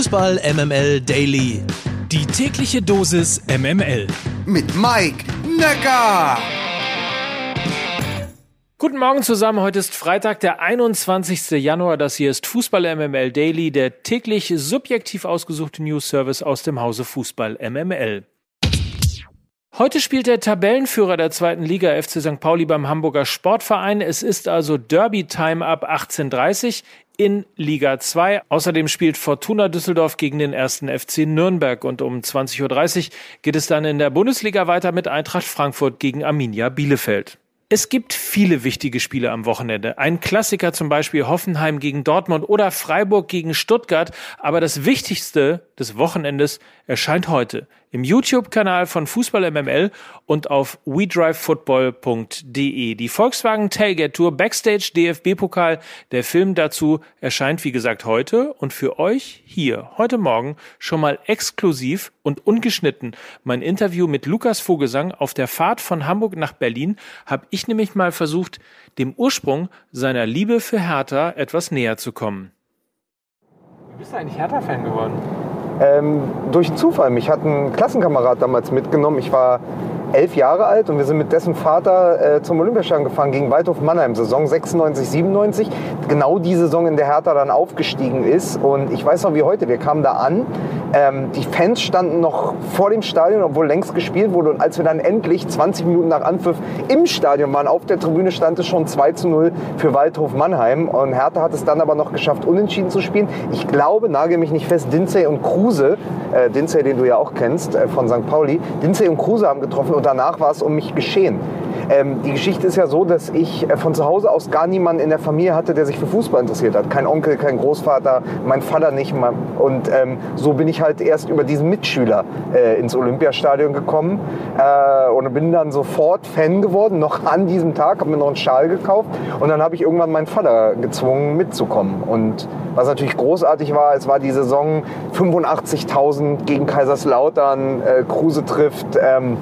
Fußball MML Daily. Die tägliche Dosis MML. Mit Mike Necker. Guten Morgen zusammen. Heute ist Freitag, der 21. Januar. Das hier ist Fußball MML Daily, der täglich subjektiv ausgesuchte News Service aus dem Hause Fußball MML. Heute spielt der Tabellenführer der zweiten Liga FC St. Pauli beim Hamburger Sportverein. Es ist also Derby-Time ab 18.30 in Liga 2. Außerdem spielt Fortuna Düsseldorf gegen den ersten FC Nürnberg und um 20.30 Uhr geht es dann in der Bundesliga weiter mit Eintracht Frankfurt gegen Arminia Bielefeld. Es gibt viele wichtige Spiele am Wochenende. Ein Klassiker zum Beispiel Hoffenheim gegen Dortmund oder Freiburg gegen Stuttgart. Aber das Wichtigste des Wochenendes erscheint heute im YouTube-Kanal von Fußball MML und auf wedrivefootball.de. Die Volkswagen Tailgate Tour Backstage DFB-Pokal. Der Film dazu erscheint wie gesagt heute und für euch hier heute Morgen schon mal exklusiv und ungeschnitten. Mein Interview mit Lukas Vogelsang auf der Fahrt von Hamburg nach Berlin habe ich nämlich mal versucht, dem Ursprung seiner Liebe für Hertha etwas näher zu kommen. Wie bist du eigentlich Hertha-Fan geworden? Ähm, durch Zufall. Mich hat ein Klassenkamerad damals mitgenommen. Ich war elf Jahre alt und wir sind mit dessen Vater äh, zum Olympiastadion gefahren gegen Waldhof Mannheim, Saison 96, 97. Genau die Saison, in der Hertha dann aufgestiegen ist. Und ich weiß noch wie heute, wir kamen da an. Ähm, die Fans standen noch vor dem Stadion, obwohl längst gespielt wurde. Und als wir dann endlich 20 Minuten nach Anpfiff im Stadion waren, auf der Tribüne stand es schon 2 zu 0 für Waldhof Mannheim. Und Hertha hat es dann aber noch geschafft, unentschieden zu spielen. Ich glaube, nagel mich nicht fest, Dinzey und Kruse, äh, Dinzey, den du ja auch kennst, äh, von St. Pauli, Dinzey und Kruse haben getroffen und danach war es um mich geschehen. Ähm, die Geschichte ist ja so, dass ich äh, von zu Hause aus gar niemanden in der Familie hatte, der sich für Fußball interessiert hat. Kein Onkel, kein Großvater, mein Vater nicht. Und ähm, so bin ich halt erst über diesen Mitschüler äh, ins Olympiastadion gekommen äh, und bin dann sofort Fan geworden, noch an diesem Tag, habe mir noch einen Schal gekauft und dann habe ich irgendwann meinen Vater gezwungen mitzukommen. Und was natürlich großartig war, es war die Saison 85.000 gegen Kaiserslautern, äh, Kruse trifft. Ähm,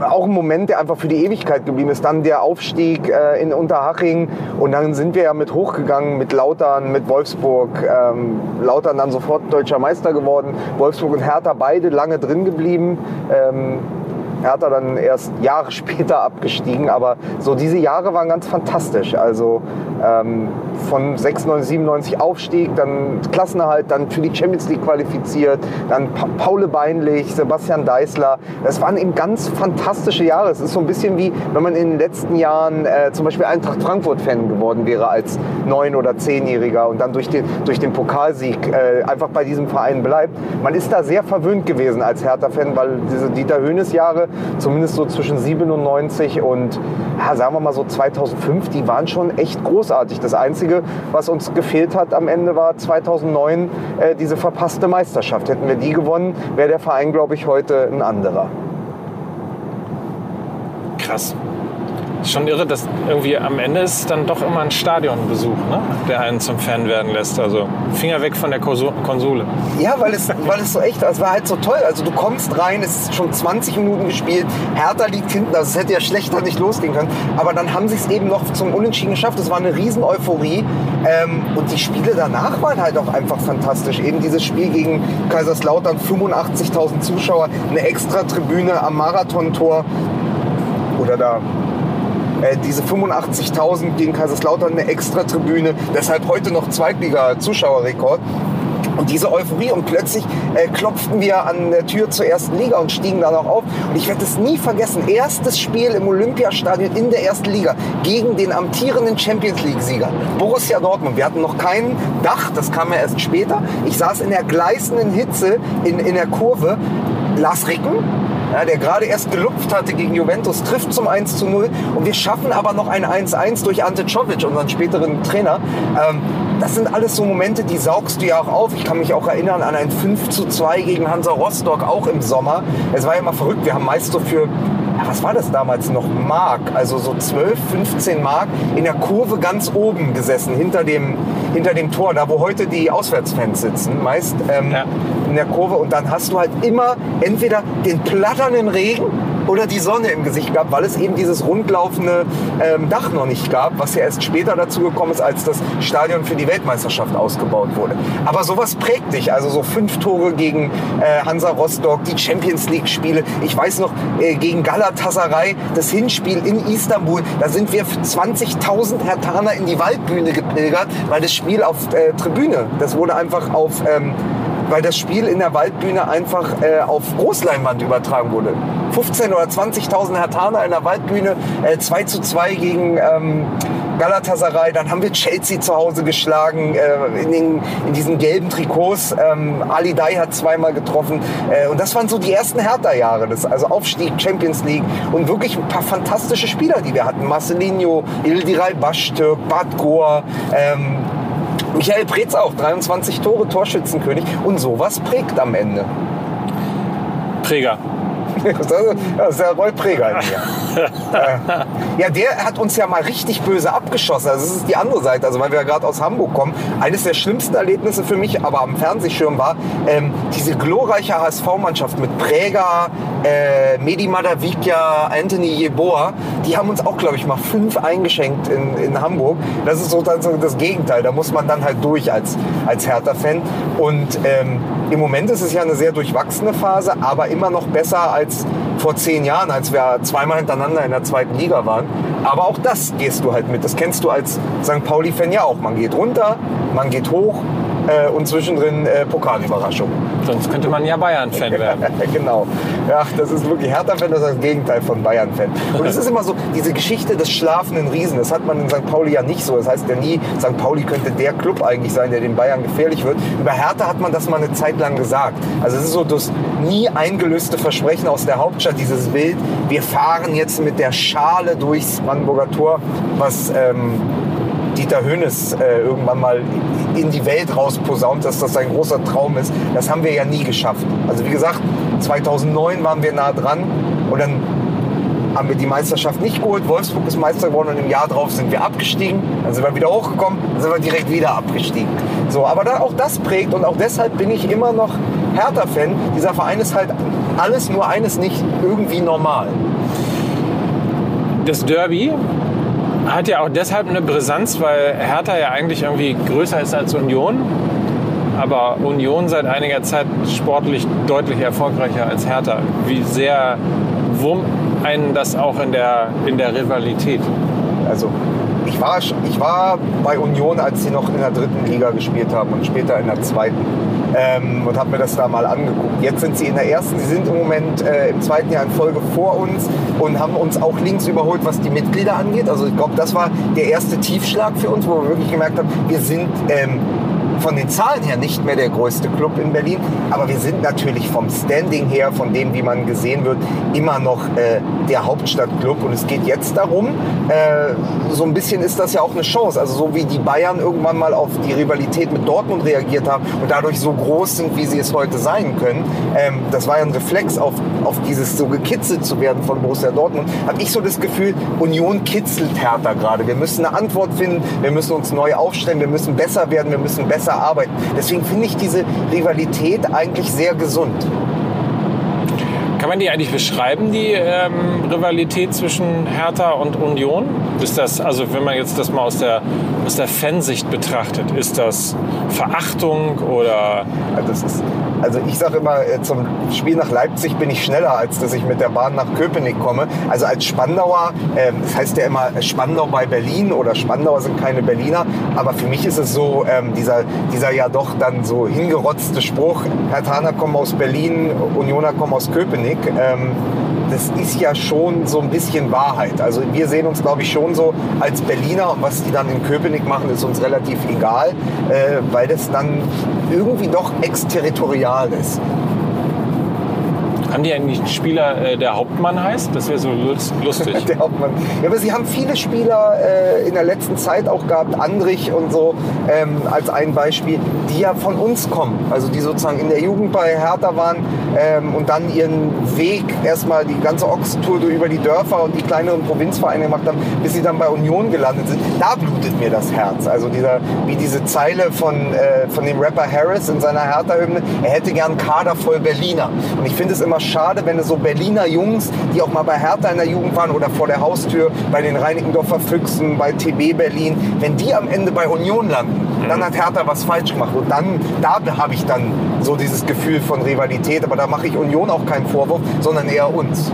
auch ein Moment, der einfach für die Ewigkeit geblieben ist. Dann der Aufstieg äh, in Unterhaching und dann sind wir ja mit hochgegangen mit Lautern, mit Wolfsburg. Ähm, Lautern dann sofort deutscher Meister geworden. Wolfsburg und Hertha beide lange drin geblieben. Ähm, Hertha dann erst Jahre später abgestiegen, aber so diese Jahre waren ganz fantastisch. Also ähm, von 96, 97 Aufstieg, dann Klassenerhalt, dann für die Champions League qualifiziert, dann pa Paule Beinlich, Sebastian Deißler. Das waren eben ganz fantastische Jahre. Es ist so ein bisschen wie, wenn man in den letzten Jahren äh, zum Beispiel Eintracht Frankfurt-Fan geworden wäre als neun- oder zehnjähriger und dann durch den, durch den Pokalsieg äh, einfach bei diesem Verein bleibt. Man ist da sehr verwöhnt gewesen als Hertha-Fan, weil diese Dieter Höhnes-Jahre, zumindest so zwischen 97 und ja, sagen wir mal so 2005, die waren schon echt großartig. Das Einzige, was uns gefehlt hat am Ende, war 2009 äh, diese verpasste Meisterschaft. Hätten wir die gewonnen, wäre der Verein, glaube ich, heute ein anderer. Krass. Schon irre, dass irgendwie am Ende ist dann doch immer ein Stadionbesuch, ne? der einen zum Fan werden lässt. Also Finger weg von der Konsole. Ja, weil es, weil es so echt, es war halt so toll. Also du kommst rein, es ist schon 20 Minuten gespielt, Hertha liegt hinten, also es hätte ja schlechter nicht losgehen können. Aber dann haben sie es eben noch zum Unentschieden geschafft. Es war eine riesen Euphorie. Ähm, und die Spiele danach waren halt auch einfach fantastisch. Eben dieses Spiel gegen Kaiserslautern, 85.000 Zuschauer, eine extra Tribüne am Marathontor. Oder da äh, diese 85.000 gegen Kaiserslautern eine Extra-Tribüne, deshalb heute noch Zweitliga-Zuschauerrekord. Und diese Euphorie und plötzlich äh, klopften wir an der Tür zur ersten Liga und stiegen dann auch auf. Und ich werde es nie vergessen. Erstes Spiel im Olympiastadion in der ersten Liga gegen den amtierenden Champions League-Sieger Borussia Dortmund. Wir hatten noch kein Dach, das kam ja erst später. Ich saß in der gleißenden Hitze in, in der Kurve. Lars Ricken, ja, der gerade erst gelupft hatte gegen Juventus, trifft zum 1 zu 0 und wir schaffen aber noch ein 1-1 durch Ante Czovic, unseren späteren Trainer. Ähm, das sind alles so Momente, die saugst du ja auch auf. Ich kann mich auch erinnern an ein 5 zu 2 gegen Hansa Rostock, auch im Sommer. Es war ja immer verrückt, wir haben meist so für was war das damals noch? Mark, also so 12, 15 Mark in der Kurve ganz oben gesessen, hinter dem, hinter dem Tor, da wo heute die Auswärtsfans sitzen, meist ähm, ja. in der Kurve. Und dann hast du halt immer entweder den platternden Regen oder die Sonne im Gesicht gehabt, weil es eben dieses rundlaufende ähm, Dach noch nicht gab, was ja erst später dazu gekommen ist, als das Stadion für die Weltmeisterschaft ausgebaut wurde. Aber sowas prägt dich. Also so fünf Tore gegen äh, Hansa Rostock, die Champions League Spiele. Ich weiß noch, äh, gegen Galatasaray, das Hinspiel in Istanbul, da sind wir 20.000 Hertaner in die Waldbühne gepilgert, weil das Spiel auf äh, Tribüne, das wurde einfach auf... Ähm, weil das Spiel in der Waldbühne einfach äh, auf Großleinwand übertragen wurde. 15 oder 20.000 Hertaner in der Waldbühne, äh, 2 zu 2 gegen ähm, Galatasaray. Dann haben wir Chelsea zu Hause geschlagen äh, in, den, in diesen gelben Trikots. Ähm, Ali Dai hat zweimal getroffen. Äh, und das waren so die ersten Hertha-Jahre. Also Aufstieg, Champions League und wirklich ein paar fantastische Spieler, die wir hatten. Marcelinho, Ildiray Baschtürk, Bad Goa, ähm, Michael Preetz auch, 23 Tore, Torschützenkönig. Und sowas prägt am Ende. Präger. Das ist der Roy mir. Äh, ja, der hat uns ja mal richtig böse abgeschossen. Also das ist die andere Seite. Also weil wir ja gerade aus Hamburg kommen. Eines der schlimmsten Erlebnisse für mich, aber am Fernsehschirm war, ähm, diese glorreiche HSV-Mannschaft mit Präger, äh, Medi Madavikia, Anthony Jeboa, die haben uns auch, glaube ich, mal fünf eingeschenkt in, in Hamburg. Das ist so dann so das Gegenteil. Da muss man dann halt durch als, als Hertha-Fan. Und ähm, im Moment ist es ja eine sehr durchwachsene Phase, aber immer noch besser als vor zehn Jahren, als wir zweimal hintereinander in der zweiten Liga waren. Aber auch das gehst du halt mit. Das kennst du als St. Pauli-Fan ja auch. Man geht runter, man geht hoch äh, und zwischendrin äh, Pokalüberraschung. Sonst könnte man ja Bayern-Fan werden. genau. Ja, das ist wirklich Hertha-Fan, das ist das Gegenteil von Bayern-Fan. Und es ist immer so, diese Geschichte des schlafenden Riesen, das hat man in St. Pauli ja nicht so. Das heißt ja nie, St. Pauli könnte der Club eigentlich sein, der den Bayern gefährlich wird. Über Hertha hat man das mal eine Zeit lang gesagt. Also es ist so das nie eingelöste Versprechen aus der Hauptstadt, dieses Bild, wir fahren jetzt mit der Schale durchs Brandenburger Tor, was... Ähm, Dieter Hönes äh, irgendwann mal in die Welt rausposaunt, dass das ein großer Traum ist. Das haben wir ja nie geschafft. Also wie gesagt, 2009 waren wir nah dran und dann haben wir die Meisterschaft nicht geholt. Wolfsburg ist Meister geworden und im Jahr drauf sind wir abgestiegen. Dann sind wir wieder hochgekommen, dann sind wir direkt wieder abgestiegen. So, aber da, auch das prägt und auch deshalb bin ich immer noch Hertha-Fan. Dieser Verein ist halt alles nur eines nicht irgendwie normal. Das Derby hat ja auch deshalb eine Brisanz, weil Hertha ja eigentlich irgendwie größer ist als Union. Aber Union seit einiger Zeit sportlich deutlich erfolgreicher als Hertha. Wie sehr wurmt einen das auch in der, in der Rivalität? Also ich war, ich war bei Union, als sie noch in der dritten Liga gespielt haben und später in der zweiten. Ähm, und habe mir das da mal angeguckt. Jetzt sind sie in der ersten, sie sind im Moment äh, im zweiten Jahr in Folge vor uns und haben uns auch links überholt, was die Mitglieder angeht. Also ich glaube, das war der erste Tiefschlag für uns, wo wir wirklich gemerkt haben, wir sind ähm, von den Zahlen her nicht mehr der größte Club in Berlin, aber wir sind natürlich vom Standing her, von dem, wie man gesehen wird, immer noch äh, der Hauptstadtclub. Und es geht jetzt darum, äh, so ein bisschen ist das ja auch eine Chance. Also so wie die Bayern irgendwann mal auf die Rivalität mit Dortmund reagiert haben und dadurch so groß sind, wie sie es heute sein können. Ähm, das war ja ein Reflex auf, auf dieses so gekitzelt zu werden von Borussia Dortmund. Habe ich so das Gefühl, Union kitzelt härter gerade. Wir müssen eine Antwort finden, wir müssen uns neu aufstellen, wir müssen besser werden, wir müssen besser arbeiten. Deswegen finde ich diese Rivalität eigentlich sehr gesund. Kann man die eigentlich beschreiben, die ähm, Rivalität zwischen Hertha und Union? Ist das, also wenn man jetzt das mal aus der, aus der Fansicht betrachtet, ist das Verachtung oder? Also, ist, also ich sage immer, äh, zum Spiel nach Leipzig bin ich schneller, als dass ich mit der Bahn nach Köpenick komme. Also als Spandauer, äh, das heißt ja immer Spandau bei Berlin oder Spandauer sind keine Berliner, aber für mich ist es so, ähm, dieser, dieser ja doch dann so hingerotzte Spruch, Herr Thaner kommen aus Berlin, Unioner kommen aus Köpenick. Ähm, das ist ja schon so ein bisschen Wahrheit. Also wir sehen uns, glaube ich, schon so als Berliner und was die dann in Köpenick machen, ist uns relativ egal, äh, weil das dann irgendwie doch exterritorial ist. Haben die eigentlich einen Spieler, äh, der Hauptmann heißt? Das wäre so lustig. der Hauptmann. Ja, aber sie haben viele Spieler äh, in der letzten Zeit auch gehabt, Andrich und so ähm, als ein Beispiel, die ja von uns kommen. Also die sozusagen in der Jugend bei Hertha waren ähm, und dann ihren Weg erstmal die ganze Ochsentour über die Dörfer und die kleineren Provinzvereine gemacht haben, bis sie dann bei Union gelandet sind. Da blutet mir das Herz. Also dieser, wie diese Zeile von, äh, von dem Rapper Harris in seiner Hertha-Hymne, er hätte gern Kader voll Berliner. Und ich finde es immer schade, wenn es so Berliner Jungs, die auch mal bei Hertha in der Jugend waren oder vor der Haustür bei den Reinickendorfer Füchsen, bei TB Berlin, wenn die am Ende bei Union landen, dann hat Hertha was falsch gemacht. Und dann, da habe ich dann so dieses Gefühl von Rivalität. Aber da mache ich Union auch keinen Vorwurf, sondern eher uns.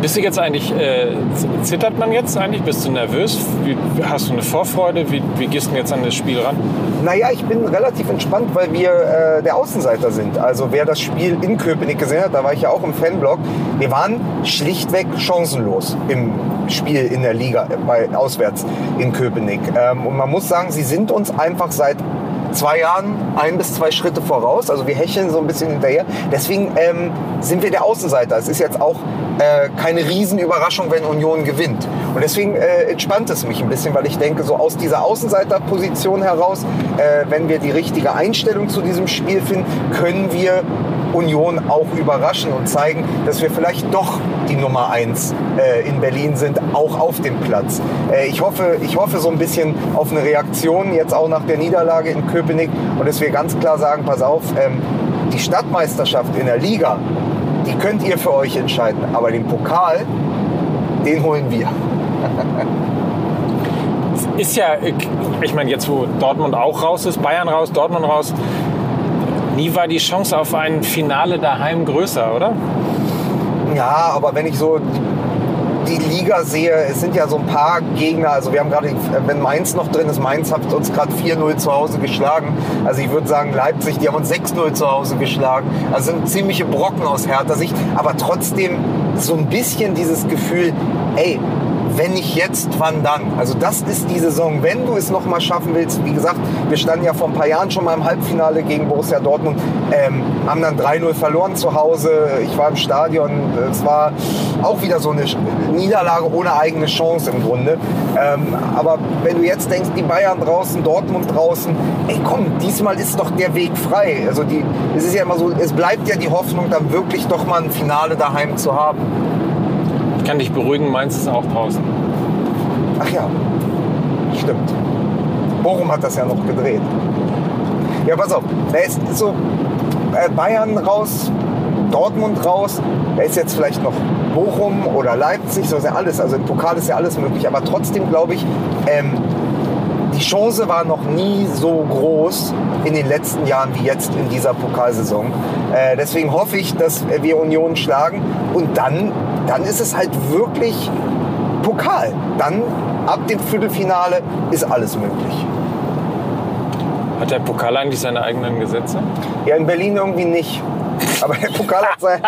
Bist du jetzt eigentlich, äh, zittert man jetzt eigentlich? Bist du nervös? Wie, hast du eine Vorfreude? Wie, wie gehst du jetzt an das Spiel ran? Naja, ich bin relativ entspannt, weil wir äh, der Außenseiter sind. Also wer das Spiel in Köpenick gesehen hat, da war ich ja auch im Fanblog, wir waren schlichtweg chancenlos im Spiel in der Liga, äh, bei, auswärts in Köpenick. Ähm, und man muss sagen, sie sind uns einfach seit zwei Jahren ein bis zwei Schritte voraus. Also wir hecheln so ein bisschen hinterher. Deswegen ähm, sind wir der Außenseiter. Es ist jetzt auch äh, keine Riesenüberraschung, wenn Union gewinnt. Und deswegen äh, entspannt es mich ein bisschen, weil ich denke, so aus dieser Außenseiterposition heraus, äh, wenn wir die richtige Einstellung zu diesem Spiel finden, können wir Union auch überraschen und zeigen, dass wir vielleicht doch die Nummer eins äh, in Berlin sind, auch auf dem Platz. Äh, ich, hoffe, ich hoffe so ein bisschen auf eine Reaktion jetzt auch nach der Niederlage in Köpenick und dass wir ganz klar sagen, pass auf, ähm, die Stadtmeisterschaft in der Liga, die könnt ihr für euch entscheiden, aber den Pokal, den holen wir. Ist ja, ich meine, jetzt wo Dortmund auch raus ist, Bayern raus, Dortmund raus, nie war die Chance auf ein Finale daheim größer, oder? Ja, aber wenn ich so die Liga sehe, es sind ja so ein paar Gegner, also wir haben gerade, wenn Mainz noch drin ist, Mainz hat uns gerade 4-0 zu Hause geschlagen. Also ich würde sagen, Leipzig, die haben uns 6-0 zu Hause geschlagen. Also sind ziemliche Brocken aus härter Sicht, aber trotzdem so ein bisschen dieses Gefühl, ey, wenn nicht jetzt, wann dann? Also das ist die Saison. Wenn du es noch mal schaffen willst, wie gesagt, wir standen ja vor ein paar Jahren schon mal im Halbfinale gegen Borussia Dortmund, ähm, haben dann 3-0 verloren zu Hause. Ich war im Stadion. Es war auch wieder so eine Niederlage ohne eigene Chance im Grunde. Ähm, aber wenn du jetzt denkst, die Bayern draußen, Dortmund draußen, ey komm, diesmal ist doch der Weg frei. Also die, es ist ja immer so, es bleibt ja die Hoffnung, dann wirklich doch mal ein Finale daheim zu haben. Kann dich beruhigen, Mainz ist auch draußen. Ach ja, stimmt. Bochum hat das ja noch gedreht. Ja, pass auf, da ist so äh, Bayern raus, Dortmund raus, da ist jetzt vielleicht noch Bochum oder Leipzig, so ist ja alles. Also im Pokal ist ja alles möglich, aber trotzdem glaube ich, ähm, die Chance war noch nie so groß in den letzten Jahren wie jetzt in dieser Pokalsaison. Äh, deswegen hoffe ich, dass wir Union schlagen und dann, dann ist es halt wirklich Pokal. Dann ab dem Viertelfinale ist alles möglich. Hat der Pokal eigentlich seine eigenen Gesetze? Ja, in Berlin irgendwie nicht. Aber der Pokal, hat sein,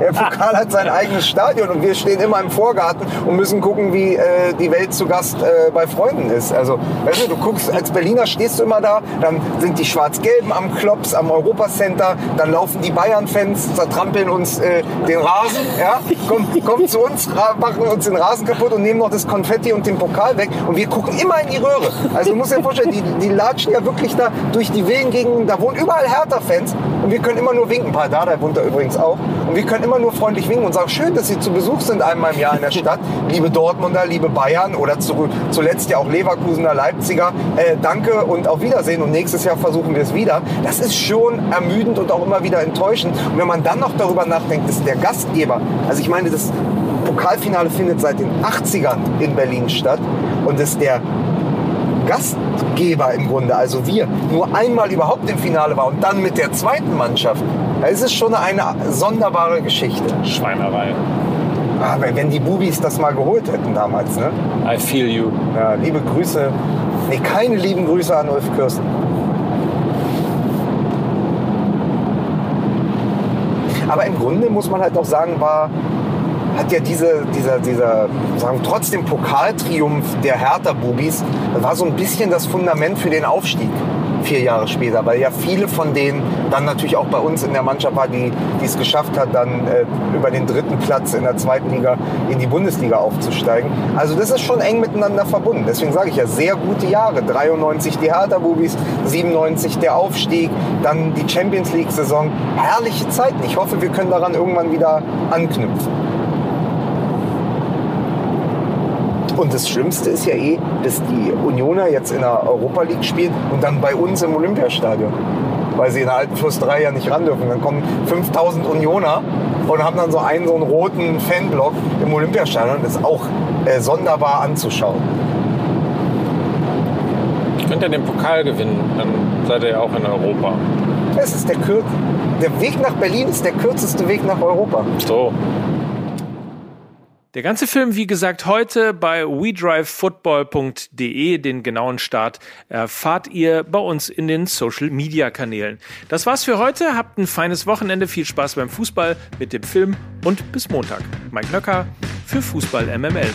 der Pokal hat sein eigenes Stadion und wir stehen immer im Vorgarten und müssen gucken, wie äh, die Welt zu Gast äh, bei Freunden ist. Also, weißt du, du guckst, als Berliner stehst du immer da, dann sind die Schwarz-Gelben am Klops, am Europacenter, dann laufen die Bayern-Fans, zertrampeln uns äh, den Rasen, ja, kommen, kommen zu uns, machen uns den Rasen kaputt und nehmen noch das Konfetti und den Pokal weg und wir gucken immer in die Röhre. Also du musst dir vorstellen, die, die latschen ja wirklich da durch die Villengegenden, da wohnen überall Hertha-Fans und wir können immer nur winken. Paul Dardai wohnt da übrigens auch. Und wir können immer nur freundlich winken und sagen, schön, dass Sie zu Besuch sind einmal im Jahr in der Stadt. liebe Dortmunder, liebe Bayern oder zu, zuletzt ja auch Leverkusener, Leipziger. Äh, danke und auf Wiedersehen. Und nächstes Jahr versuchen wir es wieder. Das ist schon ermüdend und auch immer wieder enttäuschend. Und wenn man dann noch darüber nachdenkt, dass der Gastgeber, also ich meine, das Pokalfinale findet seit den 80ern in Berlin statt und dass der Gastgeber im Grunde, also wir, nur einmal überhaupt im Finale war und dann mit der zweiten Mannschaft, da ist es schon eine sonderbare Geschichte. Schweinerei. Aber wenn die Bubis das mal geholt hätten damals, ne? I feel you. Ja, liebe Grüße. Nee, keine lieben Grüße an Ulf Kürsten. Aber im Grunde muss man halt auch sagen, war hat ja diese, dieser, dieser sagen, trotzdem Pokaltriumph der Hertha-Bubis, war so ein bisschen das Fundament für den Aufstieg vier Jahre später, weil ja viele von denen dann natürlich auch bei uns in der Mannschaft war, die, die es geschafft hat, dann äh, über den dritten Platz in der zweiten Liga in die Bundesliga aufzusteigen. Also das ist schon eng miteinander verbunden. Deswegen sage ich ja, sehr gute Jahre. 93 die Hertha-Bubis, 97 der Aufstieg, dann die Champions League-Saison. Herrliche Zeiten. Ich hoffe, wir können daran irgendwann wieder anknüpfen. Und das Schlimmste ist ja eh, dass die Unioner jetzt in der Europa League spielen und dann bei uns im Olympiastadion. weil sie in der alten Fürsterei ja nicht ran dürfen. Dann kommen 5000 Unioner und haben dann so einen, so einen roten Fanblock im Olympiastadion. Das ist auch äh, sonderbar anzuschauen. Könnt ihr den Pokal gewinnen, dann seid ihr ja auch in Europa. Es ist der, Kür der Weg nach Berlin ist der kürzeste Weg nach Europa. So. Der ganze Film, wie gesagt, heute bei wedrivefootball.de. Den genauen Start erfahrt ihr bei uns in den Social Media Kanälen. Das war's für heute. Habt ein feines Wochenende. Viel Spaß beim Fußball mit dem Film und bis Montag. Mike Nöcker für Fußball MML.